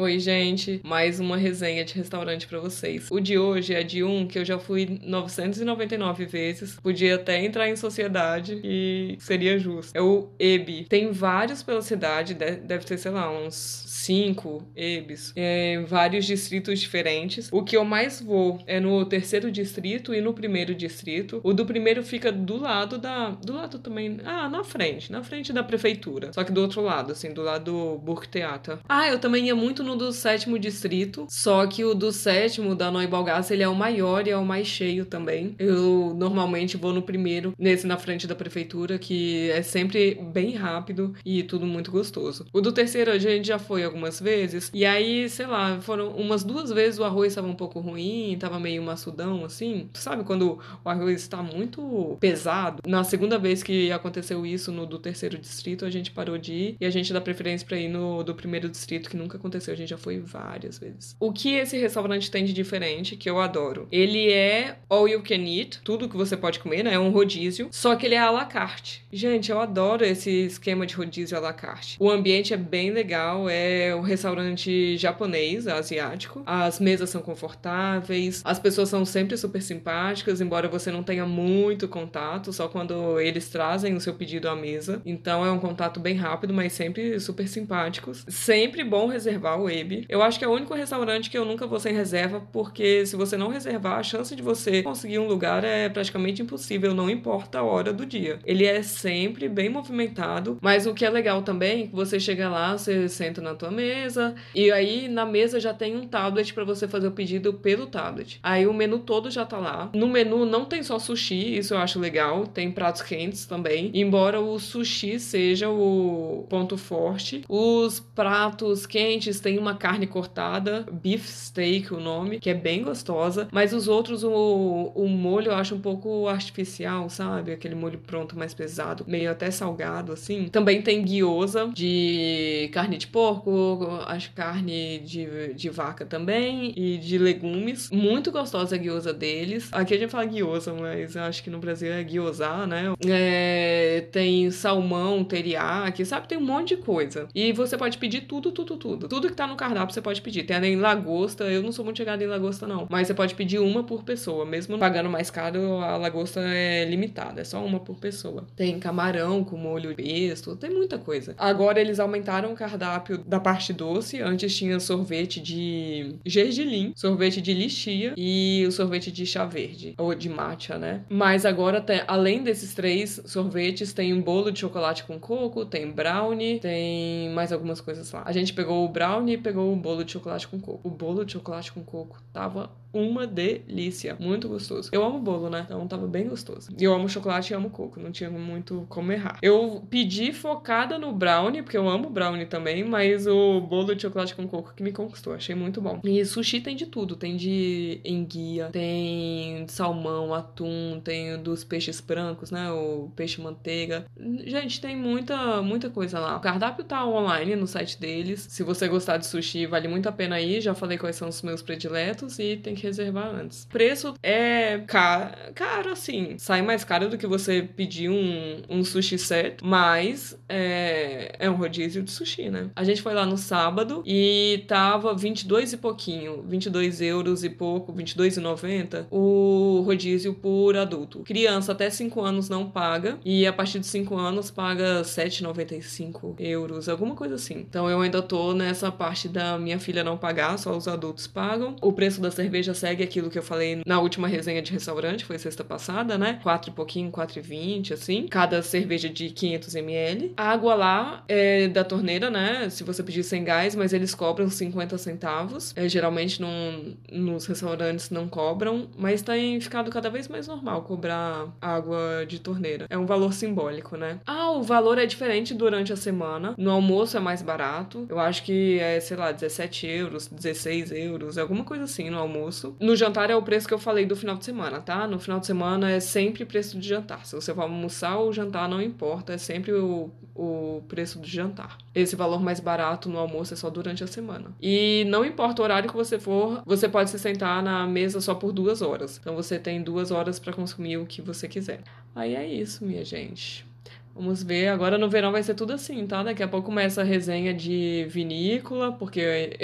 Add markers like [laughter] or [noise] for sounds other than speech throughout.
Oi, gente, mais uma resenha de restaurante para vocês. O de hoje é de um que eu já fui 999 vezes, podia até entrar em sociedade e seria justo. É o EBI. Tem vários pela cidade, deve ter, sei lá, uns cinco EBIs, em vários distritos diferentes. O que eu mais vou é no terceiro distrito e no primeiro distrito. O do primeiro fica do lado da. Do lado também. Ah, na frente, na frente da prefeitura. Só que do outro lado, assim, do lado do Burgtheater. Ah, eu também ia muito no no do sétimo distrito, só que o do sétimo, da Neubalgasse, ele é o maior e é o mais cheio também. Eu normalmente vou no primeiro, nesse na frente da prefeitura, que é sempre bem rápido e tudo muito gostoso. O do terceiro a gente já foi algumas vezes, e aí, sei lá, foram umas duas vezes o arroz estava um pouco ruim, tava meio maçudão, assim. Tu sabe quando o arroz está muito pesado? Na segunda vez que aconteceu isso no do terceiro distrito, a gente parou de ir e a gente dá preferência para ir no do primeiro distrito, que nunca aconteceu gente já foi várias vezes. O que esse restaurante tem de diferente, que eu adoro? Ele é all you can eat, tudo que você pode comer, né? É um rodízio, só que ele é à la carte. Gente, eu adoro esse esquema de rodízio à la carte. O ambiente é bem legal, é um restaurante japonês, asiático. As mesas são confortáveis, as pessoas são sempre super simpáticas, embora você não tenha muito contato, só quando eles trazem o seu pedido à mesa. Então é um contato bem rápido, mas sempre super simpáticos. Sempre bom reservar Web. Eu acho que é o único restaurante que eu nunca vou sem reserva, porque se você não reservar, a chance de você conseguir um lugar é praticamente impossível, não importa a hora do dia. Ele é sempre bem movimentado, mas o que é legal também é que você chega lá, você senta na tua mesa, e aí na mesa já tem um tablet para você fazer o pedido pelo tablet. Aí o menu todo já tá lá. No menu não tem só sushi, isso eu acho legal, tem pratos quentes também. Embora o sushi seja o ponto forte, os pratos quentes têm uma carne cortada, beef steak o nome, que é bem gostosa, mas os outros, o, o molho eu acho um pouco artificial, sabe? Aquele molho pronto mais pesado, meio até salgado, assim. Também tem guiosa de carne de porco, acho carne de, de vaca também, e de legumes. Muito gostosa a guiosa deles. Aqui a gente fala guiosa, mas eu acho que no Brasil é guiosá, né? É, tem salmão, teriyaki, sabe? Tem um monte de coisa. E você pode pedir tudo, tudo, tudo. Tudo que tá no cardápio você pode pedir. Tem a em lagosta, eu não sou muito chegada em lagosta, não. Mas você pode pedir uma por pessoa. Mesmo pagando mais caro, a lagosta é limitada, é só uma por pessoa. Tem camarão com molho pesto, tem muita coisa. Agora eles aumentaram o cardápio da parte doce. Antes tinha sorvete de gergelim, sorvete de lixia e o sorvete de chá verde, ou de matcha, né? Mas agora, tem, além desses três sorvetes, tem um bolo de chocolate com coco, tem brownie, tem mais algumas coisas lá. A gente pegou o brownie pegou o bolo de chocolate com coco. O bolo de chocolate com coco tava uma delícia. Muito gostoso. Eu amo bolo, né? Então tava bem gostoso. E eu amo chocolate e amo coco. Não tinha muito como errar. Eu pedi focada no brownie, porque eu amo brownie também, mas o bolo de chocolate com coco que me conquistou. Achei muito bom. E sushi tem de tudo. Tem de enguia, tem salmão, atum, tem dos peixes brancos, né? O peixe manteiga. Gente, tem muita, muita coisa lá. O cardápio tá online no site deles. Se você gostar de sushi, vale muito a pena ir. Já falei quais são os meus prediletos e tem que reservar antes. Preço é caro, caro assim. Sai mais caro do que você pedir um, um sushi certo, mas é, é um rodízio de sushi, né? A gente foi lá no sábado e tava 22 e pouquinho, 22 euros e pouco, 22,90 o rodízio por adulto. Criança até 5 anos não paga e a partir de 5 anos paga 7,95 euros, alguma coisa assim. Então eu ainda tô nessa parte da minha filha não pagar, só os adultos pagam. O preço da cerveja segue aquilo que eu falei na última resenha de restaurante, foi sexta passada, né? 4 e pouquinho, 4,20, assim. Cada cerveja de 500 ml. A água lá é da torneira, né? Se você pedir sem gás, mas eles cobram 50 centavos. É, geralmente não, nos restaurantes não cobram, mas tem ficado cada vez mais normal cobrar água de torneira. É um valor simbólico, né? Ah, o valor é diferente durante a semana. No almoço é mais barato. Eu acho que é sei lá, 17 euros, 16 euros, alguma coisa assim no almoço. No jantar é o preço que eu falei do final de semana, tá? No final de semana é sempre preço de jantar. Se você for almoçar ou jantar, não importa, é sempre o, o preço do jantar. Esse valor mais barato no almoço é só durante a semana. E não importa o horário que você for, você pode se sentar na mesa só por duas horas. Então você tem duas horas para consumir o que você quiser. Aí é isso, minha gente. Vamos ver. Agora no verão vai ser tudo assim, tá? Daqui a pouco começa a resenha de vinícola, porque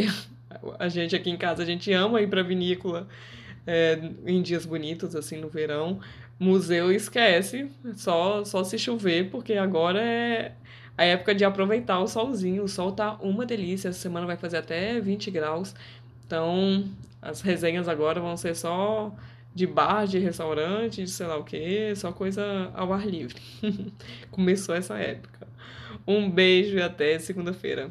a gente aqui em casa, a gente ama ir pra vinícola é, em dias bonitos, assim, no verão. Museu esquece, só, só se chover, porque agora é a época de aproveitar o solzinho. O sol tá uma delícia, essa semana vai fazer até 20 graus. Então, as resenhas agora vão ser só de bar, de restaurante, de sei lá o que, só coisa ao ar livre. [laughs] Começou essa época. Um beijo e até segunda-feira.